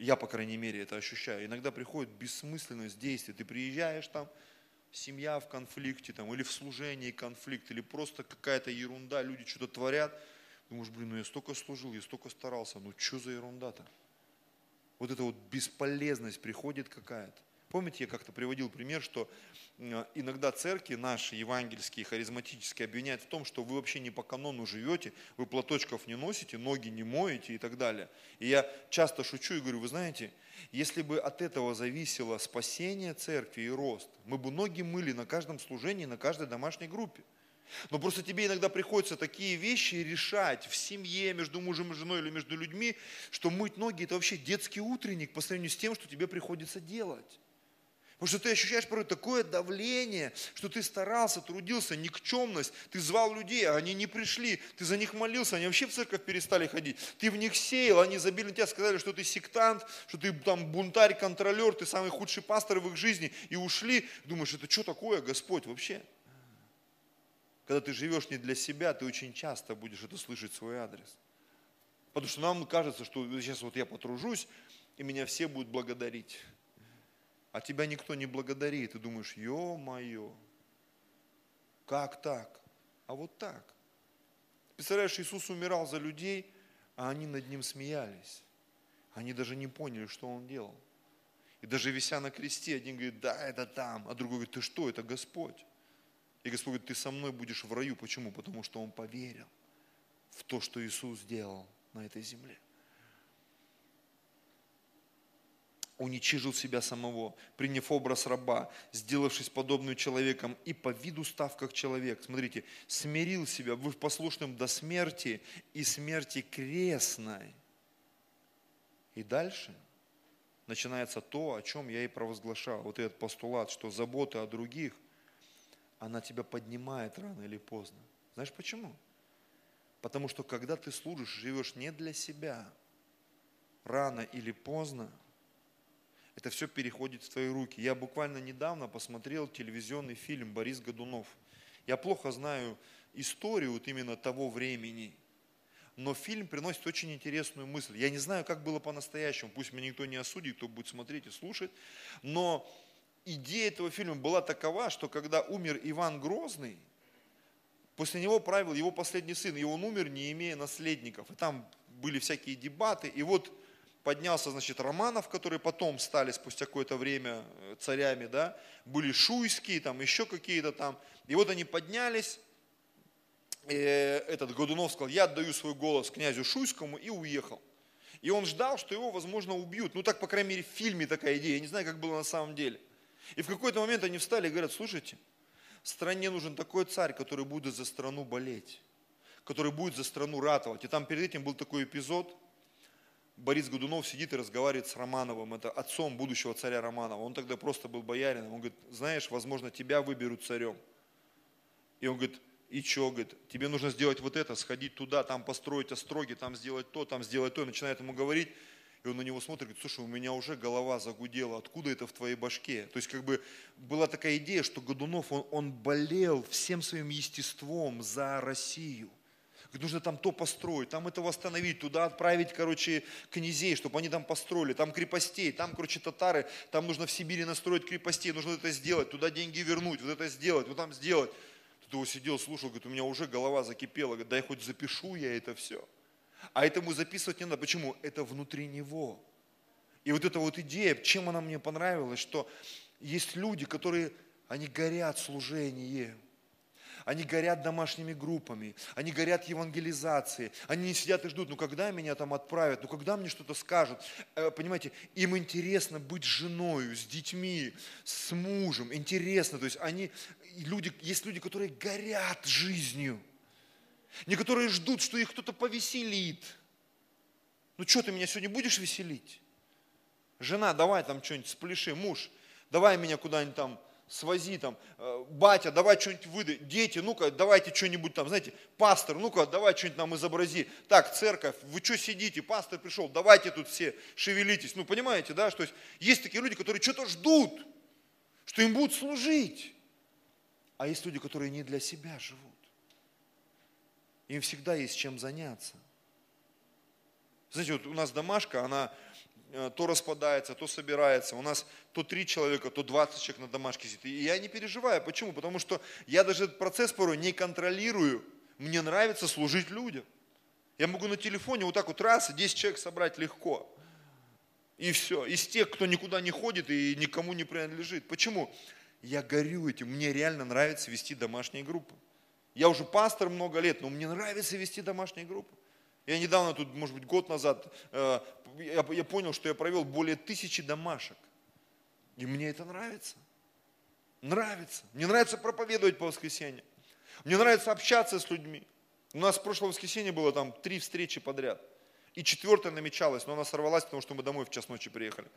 я, по крайней мере, это ощущаю. Иногда приходит бессмысленность действий. Ты приезжаешь там, семья в конфликте, там, или в служении конфликт, или просто какая-то ерунда, люди что-то творят. Думаешь, блин, ну я столько служил, я столько старался, ну что за ерунда-то? Вот эта вот бесполезность приходит какая-то. Помните, я как-то приводил пример, что э, иногда церкви наши, евангельские, харизматические, обвиняют в том, что вы вообще не по канону живете, вы платочков не носите, ноги не моете и так далее. И я часто шучу и говорю, вы знаете, если бы от этого зависело спасение церкви и рост, мы бы ноги мыли на каждом служении, на каждой домашней группе. Но просто тебе иногда приходится такие вещи решать в семье, между мужем и женой или между людьми, что мыть ноги это вообще детский утренник по сравнению с тем, что тебе приходится делать. Потому что ты ощущаешь порой такое давление, что ты старался, трудился, никчемность, ты звал людей, а они не пришли, ты за них молился, они вообще в церковь перестали ходить, ты в них сеял, они забили на тебя, сказали, что ты сектант, что ты там бунтарь, контролер, ты самый худший пастор в их жизни, и ушли, думаешь, это что такое, Господь, вообще? Когда ты живешь не для себя, ты очень часто будешь это слышать в свой адрес. Потому что нам кажется, что сейчас вот я потружусь, и меня все будут благодарить а тебя никто не благодарит, ты думаешь, ё-моё, как так? А вот так. Представляешь, Иисус умирал за людей, а они над ним смеялись. Они даже не поняли, что он делал. И даже вися на кресте, один говорит, да, это там, а другой говорит, ты что, это Господь. И Господь говорит, ты со мной будешь в раю. Почему? Потому что он поверил в то, что Иисус сделал на этой земле. Уничижил себя самого, приняв образ раба, сделавшись подобным человеком и по виду став как человек. Смотрите, смирил себя, быв послушным до смерти и смерти крестной. И дальше начинается то, о чем я и провозглашал. Вот этот постулат, что забота о других, она тебя поднимает рано или поздно. Знаешь почему? Потому что когда ты служишь, живешь не для себя, рано или поздно – это все переходит в твои руки. Я буквально недавно посмотрел телевизионный фильм «Борис Годунов». Я плохо знаю историю вот именно того времени, но фильм приносит очень интересную мысль. Я не знаю, как было по-настоящему, пусть меня никто не осудит, кто будет смотреть и слушать, но идея этого фильма была такова, что когда умер Иван Грозный, после него правил его последний сын, и он умер, не имея наследников. И там были всякие дебаты, и вот поднялся, значит, Романов, которые потом стали спустя какое-то время э, царями, да, были Шуйские, там еще какие-то там. И вот они поднялись, и этот Годунов сказал, я отдаю свой голос князю Шуйскому и уехал. И он ждал, что его, возможно, убьют. Ну, так, по крайней мере, в фильме такая идея. Я не знаю, как было на самом деле. И в какой-то момент они встали и говорят, слушайте, стране нужен такой царь, который будет за страну болеть, который будет за страну ратовать. И там перед этим был такой эпизод – Борис Годунов сидит и разговаривает с Романовым, это отцом будущего царя Романова. Он тогда просто был боярином. Он говорит, знаешь, возможно, тебя выберут царем. И он говорит, и что, говорит, тебе нужно сделать вот это, сходить туда, там построить остроги, там сделать то, там сделать то. И начинает ему говорить, и он на него смотрит, говорит, слушай, у меня уже голова загудела, откуда это в твоей башке? То есть как бы была такая идея, что Годунов, он, он болел всем своим естеством за Россию нужно там то построить, там это восстановить, туда отправить, короче, князей, чтобы они там построили, там крепостей, там, короче, татары, там нужно в Сибири настроить крепостей, нужно это сделать, туда деньги вернуть, вот это сделать, вот там сделать. Тут его сидел, слушал, говорит, у меня уже голова закипела, говорит, дай хоть запишу я это все. А этому записывать не надо. Почему? Это внутри него. И вот эта вот идея, чем она мне понравилась, что есть люди, которые, они горят служением они горят домашними группами, они горят евангелизацией, они не сидят и ждут, ну когда меня там отправят, ну когда мне что-то скажут. Э, понимаете, им интересно быть женой, с детьми, с мужем, интересно. То есть они, люди, есть люди, которые горят жизнью, не которые ждут, что их кто-то повеселит. Ну что, ты меня сегодня будешь веселить? Жена, давай там что-нибудь спляши, муж, давай меня куда-нибудь там свози там, э, батя, давай что-нибудь выдай, дети, ну-ка, давайте что-нибудь там, знаете, пастор, ну-ка, давай что-нибудь нам изобрази. Так, церковь, вы что сидите, пастор пришел, давайте тут все шевелитесь. Ну, понимаете, да, что есть, есть такие люди, которые что-то ждут, что им будут служить. А есть люди, которые не для себя живут. Им всегда есть чем заняться. Знаете, вот у нас домашка, она то распадается, то собирается. У нас то три человека, то 20 человек на домашке сидит. И я не переживаю. Почему? Потому что я даже этот процесс порой не контролирую. Мне нравится служить людям. Я могу на телефоне вот так вот раз, 10 человек собрать легко. И все. Из тех, кто никуда не ходит и никому не принадлежит. Почему? Я горю этим. Мне реально нравится вести домашние группы. Я уже пастор много лет, но мне нравится вести домашние группы. Я недавно, тут, может быть, год назад, э, я понял, что я провел более тысячи домашек. И мне это нравится. Нравится. Мне нравится проповедовать по воскресеньям. Мне нравится общаться с людьми. У нас в прошлое воскресенье было там три встречи подряд. И четвертая намечалась, но она сорвалась, потому что мы домой в час ночи приехали.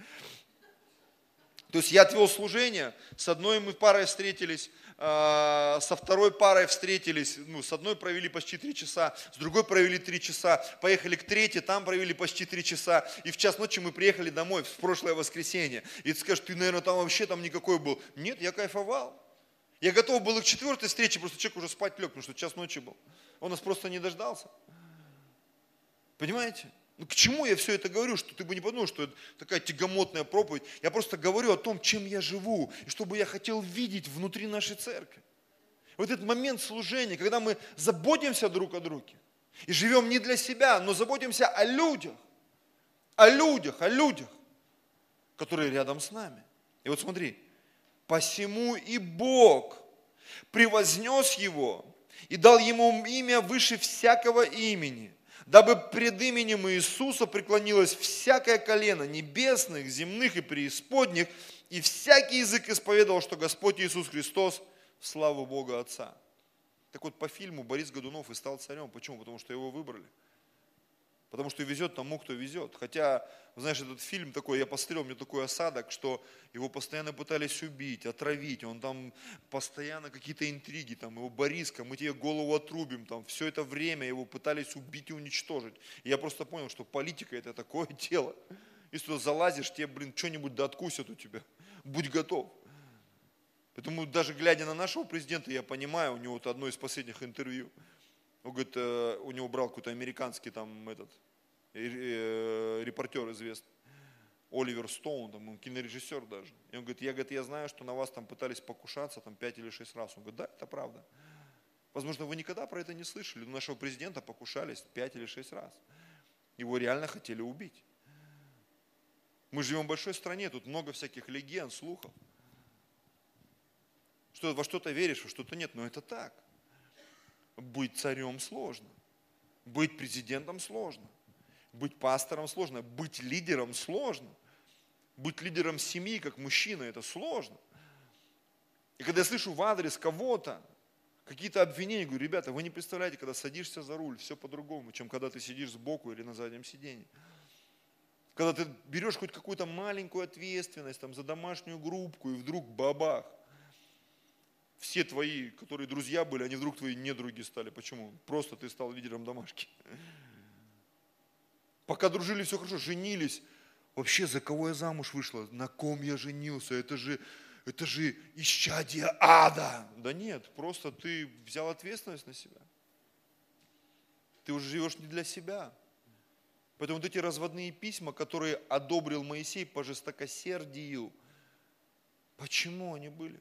То есть я отвел служение, с одной мы парой встретились, а, со второй парой встретились, ну, с одной провели почти три часа, с другой провели три часа, поехали к третьей, там провели почти три часа, и в час ночи мы приехали домой в прошлое воскресенье. И ты скажешь, ты, наверное, там вообще там никакой был. Нет, я кайфовал. Я готов был и к четвертой встрече, просто человек уже спать лег, потому что час ночи был. Он нас просто не дождался. Понимаете? Ну, к чему я все это говорю, что ты бы не подумал, что это такая тягомотная проповедь. Я просто говорю о том, чем я живу, и что бы я хотел видеть внутри нашей церкви. Вот этот момент служения, когда мы заботимся друг о друге, и живем не для себя, но заботимся о людях, о людях, о людях. который рядом с нами. И вот смотри, посему и Бог превознес его и дал ему имя выше всякого имени, дабы пред именем Иисуса преклонилось всякое колено небесных, земных и преисподних, и всякий язык исповедовал, что Господь Иисус Христос славу Бога Отца. Так вот, по фильму Борис Годунов и стал царем. Почему? Потому что его выбрали. Потому что везет тому, кто везет. Хотя, знаешь, этот фильм такой, я посмотрел, мне такой осадок, что его постоянно пытались убить, отравить. Он там постоянно какие-то интриги, там его Бориска, мы тебе голову отрубим, там все это время его пытались убить и уничтожить. И я просто понял, что политика это такое дело. Если туда залазишь, тебе, блин, что-нибудь да откусят у тебя. Будь готов. Поэтому даже глядя на нашего президента, я понимаю, у него вот одно из последних интервью, он говорит, э, у него брал какой-то американский там этот э, репортер известный, Оливер Стоун, там, он кинорежиссер даже. И он говорит, я, говорит, я знаю, что на вас там пытались покушаться там пять или шесть раз. Он говорит, да, это правда. Возможно, вы никогда про это не слышали. У нашего президента покушались пять или шесть раз. Его реально хотели убить. Мы живем в большой стране, тут много всяких легенд, слухов что во что-то веришь, во что-то нет, но это так. Быть царем сложно, быть президентом сложно, быть пастором сложно, быть лидером сложно, быть лидером семьи как мужчина это сложно. И когда я слышу в адрес кого-то какие-то обвинения, говорю, ребята, вы не представляете, когда садишься за руль, все по-другому, чем когда ты сидишь сбоку или на заднем сиденье. Когда ты берешь хоть какую-то маленькую ответственность там, за домашнюю группку, и вдруг бабах – все твои, которые друзья были, они вдруг твои недруги стали. Почему? Просто ты стал лидером домашки. Пока дружили, все хорошо, женились. Вообще, за кого я замуж вышла? На ком я женился? Это же, это же исчадие ада. Да нет, просто ты взял ответственность на себя. Ты уже живешь не для себя. Поэтому вот эти разводные письма, которые одобрил Моисей по жестокосердию, почему они были?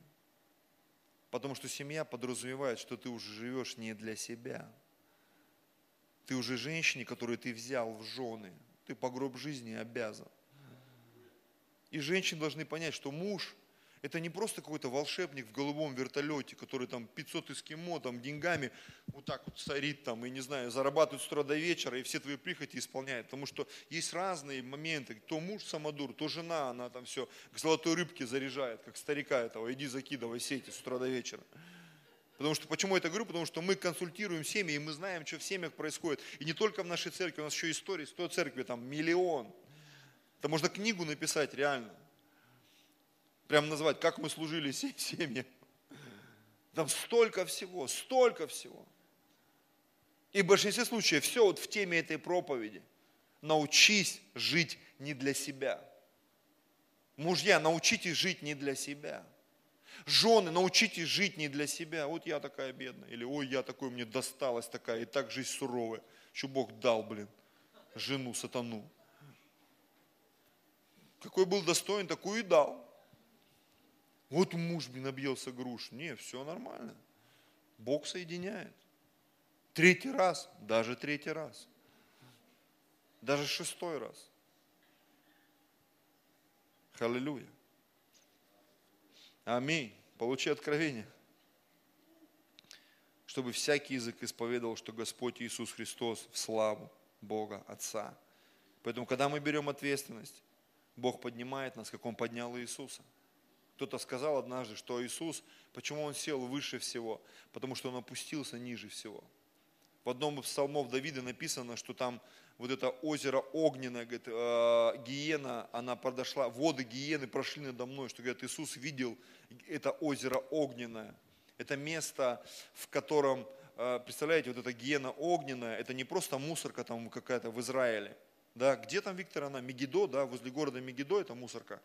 Потому что семья подразумевает, что ты уже живешь не для себя. Ты уже женщине, которую ты взял в жены. Ты по гроб жизни обязан. И женщины должны понять, что муж это не просто какой-то волшебник в голубом вертолете, который там 500 эскимо, там деньгами вот так вот сорит там, и не знаю, зарабатывает с утра до вечера, и все твои прихоти исполняет. Потому что есть разные моменты. То муж самодур, то жена, она там все к золотой рыбке заряжает, как старика этого, иди закидывай сети с утра до вечера. Потому что, почему я это говорю? Потому что мы консультируем семьи, и мы знаем, что в семьях происходит. И не только в нашей церкви, у нас еще истории, 100 церкви, там миллион. Это можно книгу написать реально прям назвать, как мы служили семье. Там столько всего, столько всего. И в большинстве случаев все вот в теме этой проповеди. Научись жить не для себя. Мужья, научитесь жить не для себя. Жены, научитесь жить не для себя. Вот я такая бедная. Или ой, я такой, мне досталась такая. И так жизнь суровая. Что Бог дал, блин, жену сатану. Какой был достоин, такую и дал. Вот муж, блин, объелся груш. Не, все нормально. Бог соединяет. Третий раз, даже третий раз. Даже шестой раз. Аллилуйя. Аминь. Получи откровение. Чтобы всякий язык исповедовал, что Господь Иисус Христос в славу Бога Отца. Поэтому, когда мы берем ответственность, Бог поднимает нас, как Он поднял Иисуса – кто-то сказал однажды, что Иисус, почему Он сел выше всего? Потому что Он опустился ниже всего. В одном из псалмов Давида написано, что там вот это озеро огненное, говорит, э, гиена, она подошла, воды гиены прошли надо мной, что, говорит, Иисус видел это озеро огненное. Это место, в котором, э, представляете, вот эта гиена огненная, это не просто мусорка там какая-то в Израиле. Да, где там, Виктор, она? Мегидо, да, возле города Мегидо это мусорка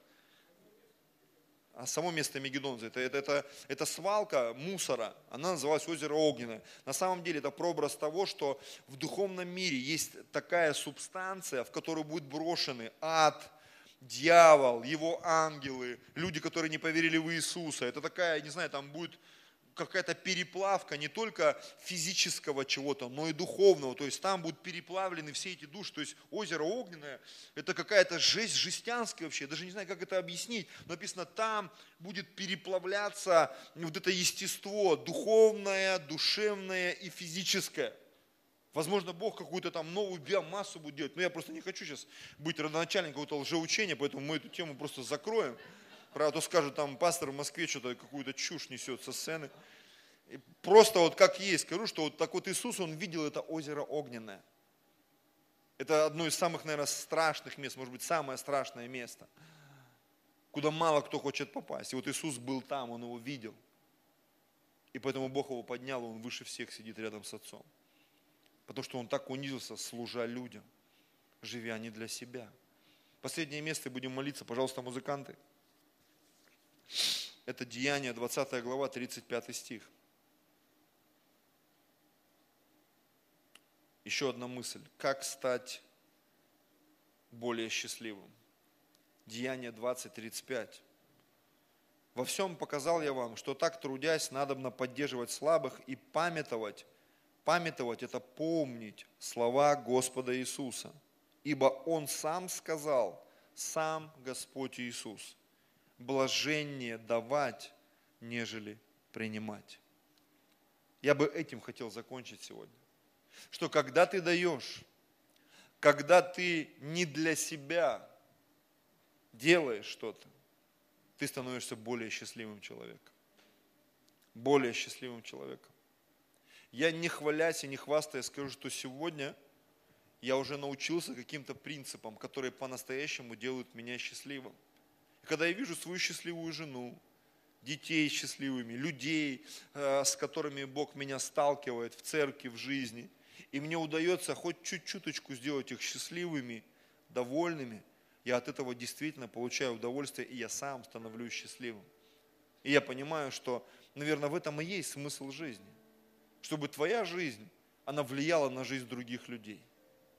а само место Мегедон, это, это, это, это свалка мусора, она называлась озеро Огненное. На самом деле это прообраз того, что в духовном мире есть такая субстанция, в которую будут брошены ад, дьявол, его ангелы, люди, которые не поверили в Иисуса. Это такая, не знаю, там будет какая-то переплавка не только физического чего-то, но и духовного. То есть там будут переплавлены все эти души. То есть озеро огненное, это какая-то жесть жестянская вообще. Я даже не знаю, как это объяснить. Но написано, там будет переплавляться вот это естество, духовное, душевное и физическое. Возможно, Бог какую-то там новую биомассу будет делать. Но я просто не хочу сейчас быть родоначальником какого-то лжеучения, поэтому мы эту тему просто закроем. Правда, то скажут, там пастор в Москве что-то, какую-то чушь несет со сцены. И просто вот как есть, скажу, что вот так вот Иисус, Он видел это озеро огненное. Это одно из самых, наверное, страшных мест, может быть, самое страшное место, куда мало кто хочет попасть. И вот Иисус был там, Он его видел. И поэтому Бог его поднял, Он выше всех сидит рядом с Отцом. Потому что Он так унизился, служа людям, живя не для себя. Последнее место, будем молиться, пожалуйста, музыканты. Это Деяние, 20 глава, 35 стих. Еще одна мысль. Как стать более счастливым? Деяние 20, 35. Во всем показал я вам, что так трудясь, надобно поддерживать слабых и памятовать. Памятовать – это помнить слова Господа Иисуса. Ибо Он сам сказал, сам Господь Иисус – блаженнее давать, нежели принимать. Я бы этим хотел закончить сегодня. Что когда ты даешь, когда ты не для себя делаешь что-то, ты становишься более счастливым человеком. Более счастливым человеком. Я не хвалясь и не хвастая скажу, что сегодня я уже научился каким-то принципам, которые по-настоящему делают меня счастливым когда я вижу свою счастливую жену, детей счастливыми, людей, э, с которыми Бог меня сталкивает в церкви, в жизни, и мне удается хоть чуть-чуточку сделать их счастливыми, довольными, я от этого действительно получаю удовольствие, и я сам становлюсь счастливым. И я понимаю, что, наверное, в этом и есть смысл жизни. Чтобы твоя жизнь, она влияла на жизнь других людей –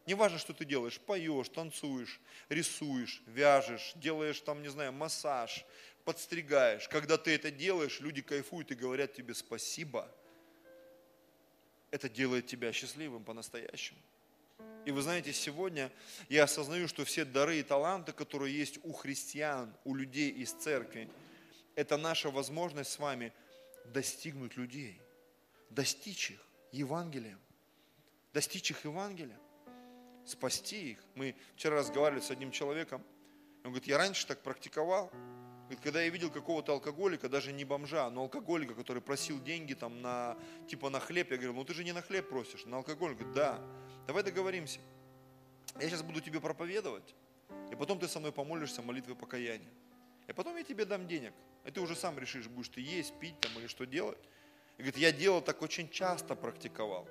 не важно, что ты делаешь, поешь, танцуешь, рисуешь, вяжешь, делаешь там, не знаю, массаж, подстригаешь. Когда ты это делаешь, люди кайфуют и говорят тебе спасибо. Это делает тебя счастливым по-настоящему. И вы знаете, сегодня я осознаю, что все дары и таланты, которые есть у христиан, у людей из церкви, это наша возможность с вами достигнуть людей, достичь их Евангелием, достичь их Евангелием спасти их. Мы вчера разговаривали с одним человеком, он говорит, я раньше так практиковал, Говорит, когда я видел какого-то алкоголика, даже не бомжа, но алкоголика, который просил деньги там на, типа на хлеб, я говорю, ну ты же не на хлеб просишь, на алкоголь. Он говорит, да, давай договоримся. Я сейчас буду тебе проповедовать, и потом ты со мной помолишься молитвой покаяния. И потом я тебе дам денег. И ты уже сам решишь, будешь ты есть, пить там или что делать. И говорит, я делал так очень часто, практиковал.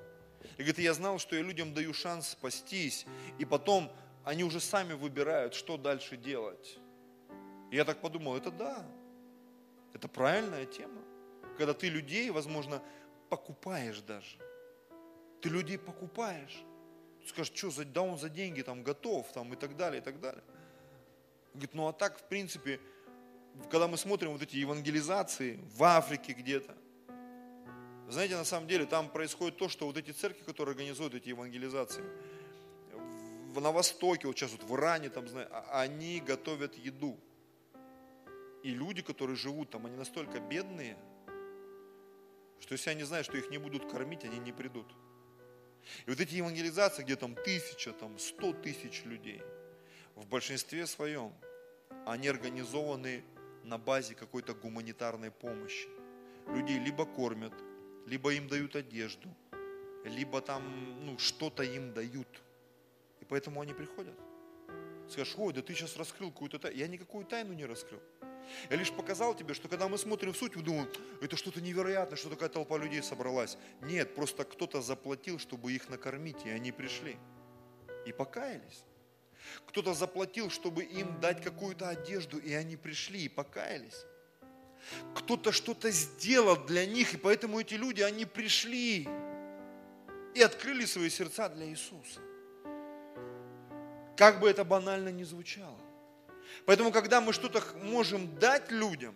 И говорит, я знал, что я людям даю шанс спастись, и потом они уже сами выбирают, что дальше делать. И я так подумал, это да, это правильная тема. Когда ты людей, возможно, покупаешь даже. Ты людей покупаешь. Ты скажешь, что, за, да он за деньги там готов, там и так далее, и так далее. Говорит, ну а так, в принципе, когда мы смотрим вот эти евангелизации в Африке где-то, знаете, на самом деле там происходит то, что вот эти церкви, которые организуют эти евангелизации, на Востоке, вот сейчас вот в Иране, там, знаете, а, они готовят еду. И люди, которые живут там, они настолько бедные, что если они знают, что их не будут кормить, они не придут. И вот эти евангелизации, где там тысяча, там сто тысяч людей, в большинстве своем, они организованы на базе какой-то гуманитарной помощи. Людей либо кормят, либо им дают одежду, либо там ну, что-то им дают. И поэтому они приходят. Скажешь, ой, да ты сейчас раскрыл какую-то тайну. Я никакую тайну не раскрыл. Я лишь показал тебе, что когда мы смотрим в суть, мы думаем, это что-то невероятное, что такая толпа людей собралась. Нет, просто кто-то заплатил, чтобы их накормить, и они пришли. И покаялись. Кто-то заплатил, чтобы им дать какую-то одежду, и они пришли и покаялись кто-то что-то сделал для них, и поэтому эти люди, они пришли и открыли свои сердца для Иисуса. Как бы это банально ни звучало. Поэтому, когда мы что-то можем дать людям,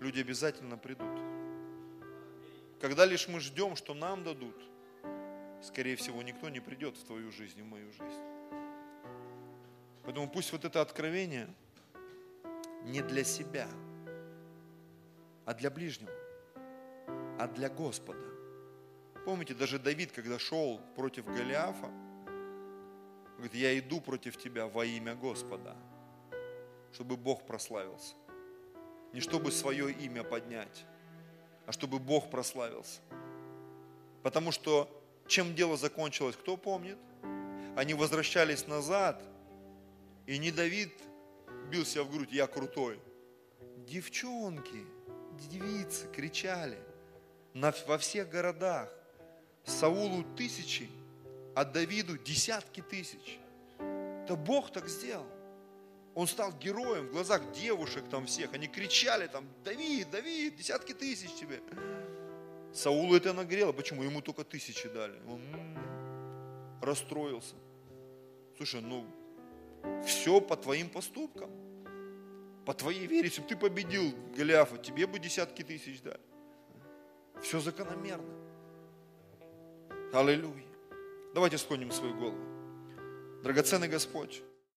люди обязательно придут. Когда лишь мы ждем, что нам дадут, скорее всего, никто не придет в твою жизнь и в мою жизнь. Поэтому пусть вот это откровение не для себя, а для ближнего, а для Господа. Помните, даже Давид, когда шел против Голиафа, говорит, я иду против тебя во имя Господа, чтобы Бог прославился. Не чтобы свое имя поднять, а чтобы Бог прославился. Потому что чем дело закончилось, кто помнит? Они возвращались назад, и не Давид бил себя в грудь, я крутой. Девчонки, девицы кричали на, во всех городах. Саулу тысячи, а Давиду десятки тысяч. Это Бог так сделал. Он стал героем в глазах девушек там всех. Они кричали там, Давид, Давид, десятки тысяч тебе. Саулу это нагрело. Почему? Ему только тысячи дали. Он расстроился. Слушай, ну все по твоим поступкам. По твоей вере. Если бы ты победил Голиафа, тебе бы десятки тысяч дали. Все закономерно. Аллилуйя. Давайте склоним свою голову. Драгоценный Господь,